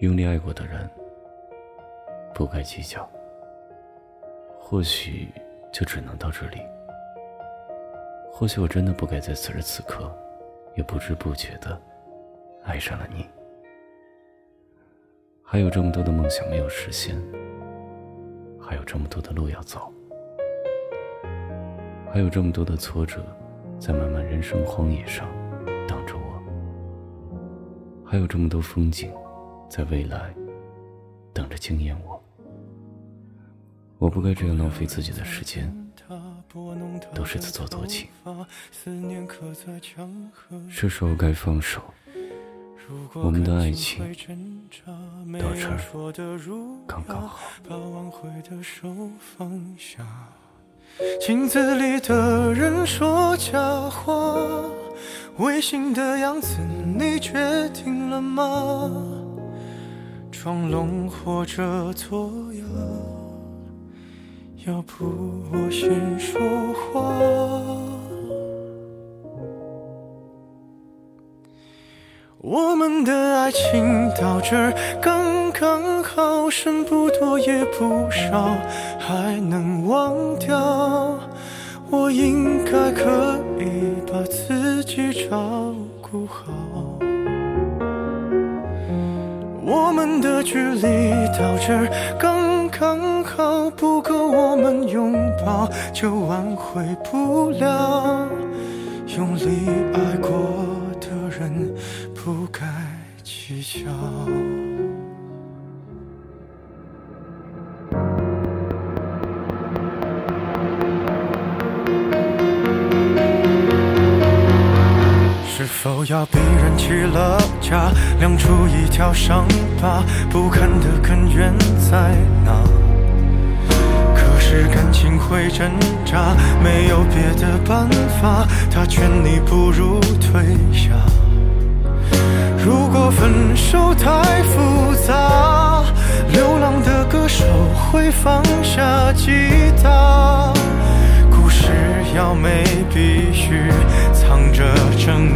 用力爱过的人，不该计较。或许就只能到这里。或许我真的不该在此时此刻，也不知不觉的爱上了你。还有这么多的梦想没有实现，还有这么多的路要走，还有这么多的挫折在漫漫人生荒野上等着，还有这么多风景在未来等着惊艳我。我不该这样浪费自己的时间，都是自作多情。是时候该放手，我们的爱情到这儿刚刚好。镜子里的人说假话，违心的样子你决定了吗？装聋或者作哑。要不我先说话。我们的爱情到这儿刚刚好，剩不多也不少，还能忘掉。我应该可以把自己照顾好。我们的距离到这儿刚刚好，不够我们拥抱，就挽回不了。要逼人起了家，亮出一条伤疤？不堪的根源在哪？可是感情会挣扎，没有别的办法。他劝你不如退下。如果分手太复杂，流浪的歌手会放下吉他。故事要美，必须藏着真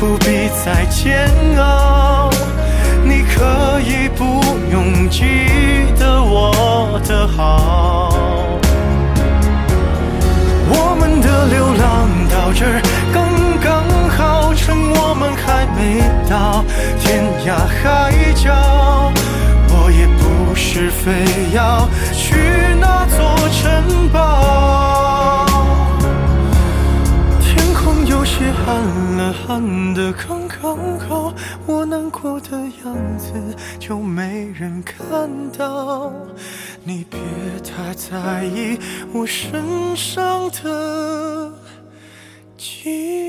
不必再煎熬。你可以不用记得我的好。别喊了，喊的刚刚好，我难过的样子就没人看到。你别太在意我身上的记